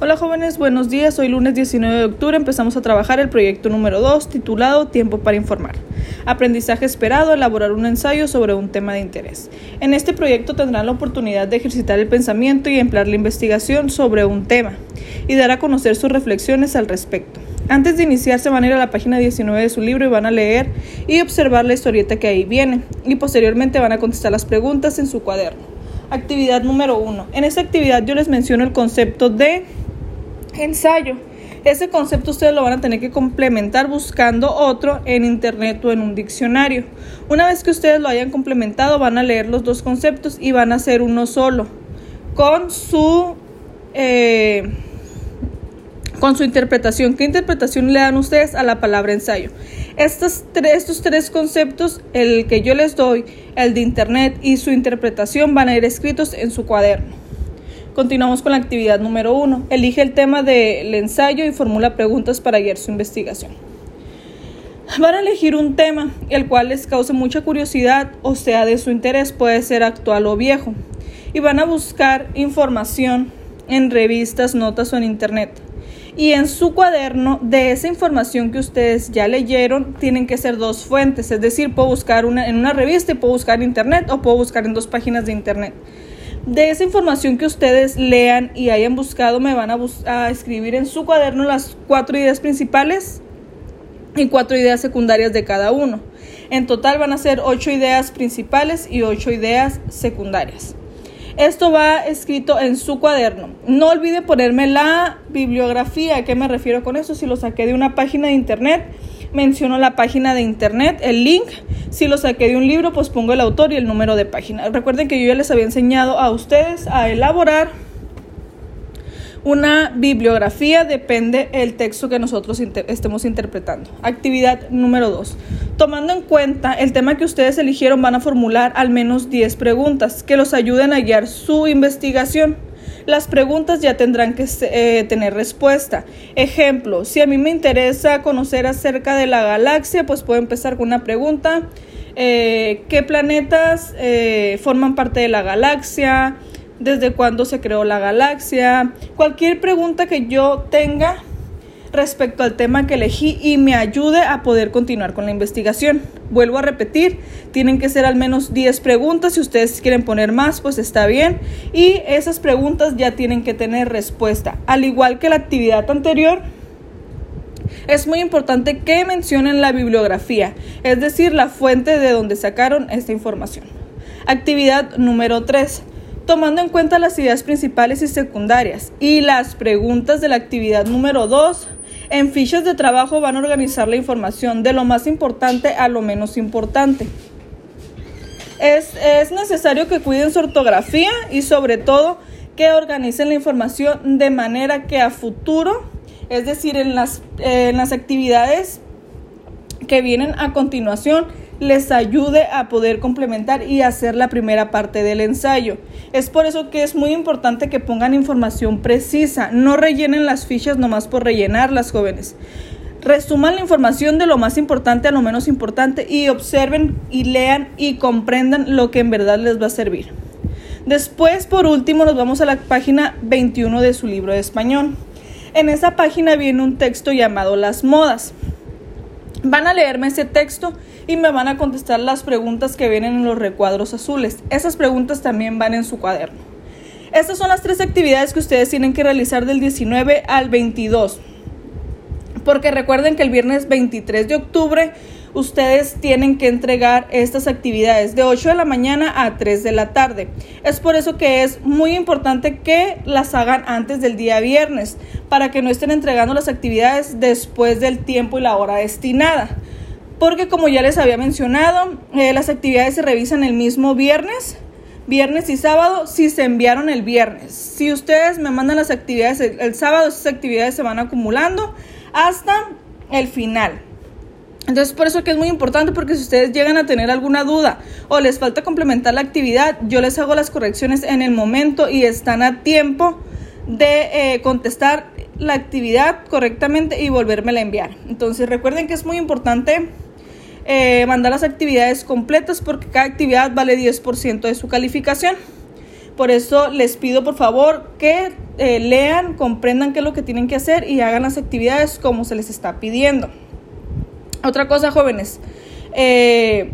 Hola jóvenes, buenos días. Hoy lunes 19 de octubre empezamos a trabajar el proyecto número 2 titulado Tiempo para informar. Aprendizaje esperado, elaborar un ensayo sobre un tema de interés. En este proyecto tendrán la oportunidad de ejercitar el pensamiento y emplear la investigación sobre un tema y dar a conocer sus reflexiones al respecto. Antes de iniciar se van a ir a la página 19 de su libro y van a leer y observar la historieta que ahí viene y posteriormente van a contestar las preguntas en su cuaderno. Actividad número 1. En esta actividad yo les menciono el concepto de ensayo. Ese concepto ustedes lo van a tener que complementar buscando otro en internet o en un diccionario. Una vez que ustedes lo hayan complementado, van a leer los dos conceptos y van a hacer uno solo con su eh, con su interpretación. ¿Qué interpretación le dan ustedes a la palabra ensayo? Estos tres, estos tres conceptos, el que yo les doy, el de internet y su interpretación, van a ir escritos en su cuaderno. Continuamos con la actividad número uno. Elige el tema del ensayo y formula preguntas para guiar su investigación. Van a elegir un tema el cual les cause mucha curiosidad o sea de su interés, puede ser actual o viejo, y van a buscar información en revistas, notas o en internet. Y en su cuaderno de esa información que ustedes ya leyeron tienen que ser dos fuentes, es decir, puedo buscar una, en una revista y puedo buscar en internet o puedo buscar en dos páginas de internet. De esa información que ustedes lean y hayan buscado, me van a, escribir en su cuaderno las cuatro ideas principales y cuatro ideas secundarias de cada uno. En total van a ser ocho ideas principales y ocho ideas secundarias. Esto va escrito en su cuaderno. No olvide ponerme la bibliografía. ¿A qué me refiero con eso? Si lo saqué de una página de internet, menciono la página de internet, el link si lo saqué de un libro, pues pongo el autor y el número de página. Recuerden que yo ya les había enseñado a ustedes a elaborar una bibliografía, depende el texto que nosotros estemos interpretando. Actividad número 2. Tomando en cuenta el tema que ustedes eligieron, van a formular al menos 10 preguntas que los ayuden a guiar su investigación las preguntas ya tendrán que eh, tener respuesta. Ejemplo, si a mí me interesa conocer acerca de la galaxia, pues puedo empezar con una pregunta. Eh, ¿Qué planetas eh, forman parte de la galaxia? ¿Desde cuándo se creó la galaxia? Cualquier pregunta que yo tenga respecto al tema que elegí y me ayude a poder continuar con la investigación. Vuelvo a repetir, tienen que ser al menos 10 preguntas, si ustedes quieren poner más, pues está bien, y esas preguntas ya tienen que tener respuesta. Al igual que la actividad anterior, es muy importante que mencionen la bibliografía, es decir, la fuente de donde sacaron esta información. Actividad número 3 tomando en cuenta las ideas principales y secundarias y las preguntas de la actividad número 2, en fichas de trabajo van a organizar la información de lo más importante a lo menos importante. Es, necesario que cuiden su ortografía y sobre todo que organicen la información de manera que a futuro, es decir, en las, en las actividades que vienen a continuación, les ayude a poder complementar y hacer la primera parte del ensayo. Es por eso que es muy importante que pongan información precisa, no rellenen las fichas nomás por rellenar las jóvenes. Resuman la información de lo más importante a lo menos importante y observen y lean y comprendan lo que en verdad les va a servir. Después, por último, nos vamos a la página 21 de su libro de español. En esa página viene un texto llamado Las modas. Van a leerme ese texto y me van a contestar las preguntas que vienen en los recuadros azules. Esas preguntas también van en su cuaderno. Estas son las tres actividades que ustedes tienen que realizar del 19 al 22. Porque recuerden que el viernes 23 de octubre ustedes tienen que entregar estas actividades de 8 de la mañana a 3 de la tarde. Es por eso que es muy importante que las hagan antes del día viernes, para que no estén entregando las actividades después del tiempo y la hora destinada. Porque como ya les había mencionado, eh, las actividades se revisan el mismo viernes, viernes y sábado, si se enviaron el viernes. Si ustedes me mandan las actividades el, el sábado, esas actividades se van acumulando hasta el final. Entonces, por eso que es muy importante porque si ustedes llegan a tener alguna duda o les falta complementar la actividad, yo les hago las correcciones en el momento y están a tiempo de eh, contestar la actividad correctamente y volvérmela a enviar. Entonces, recuerden que es muy importante eh, mandar las actividades completas porque cada actividad vale 10% de su calificación. Por eso les pido por favor que eh, lean, comprendan qué es lo que tienen que hacer y hagan las actividades como se les está pidiendo. Otra cosa, jóvenes, eh,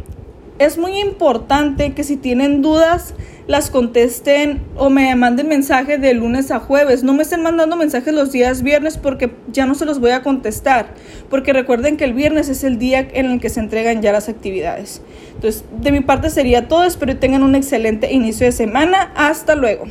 es muy importante que si tienen dudas las contesten o me manden mensajes de lunes a jueves. No me estén mandando mensajes los días viernes porque ya no se los voy a contestar. Porque recuerden que el viernes es el día en el que se entregan ya las actividades. Entonces, de mi parte sería todo. Espero que tengan un excelente inicio de semana. Hasta luego.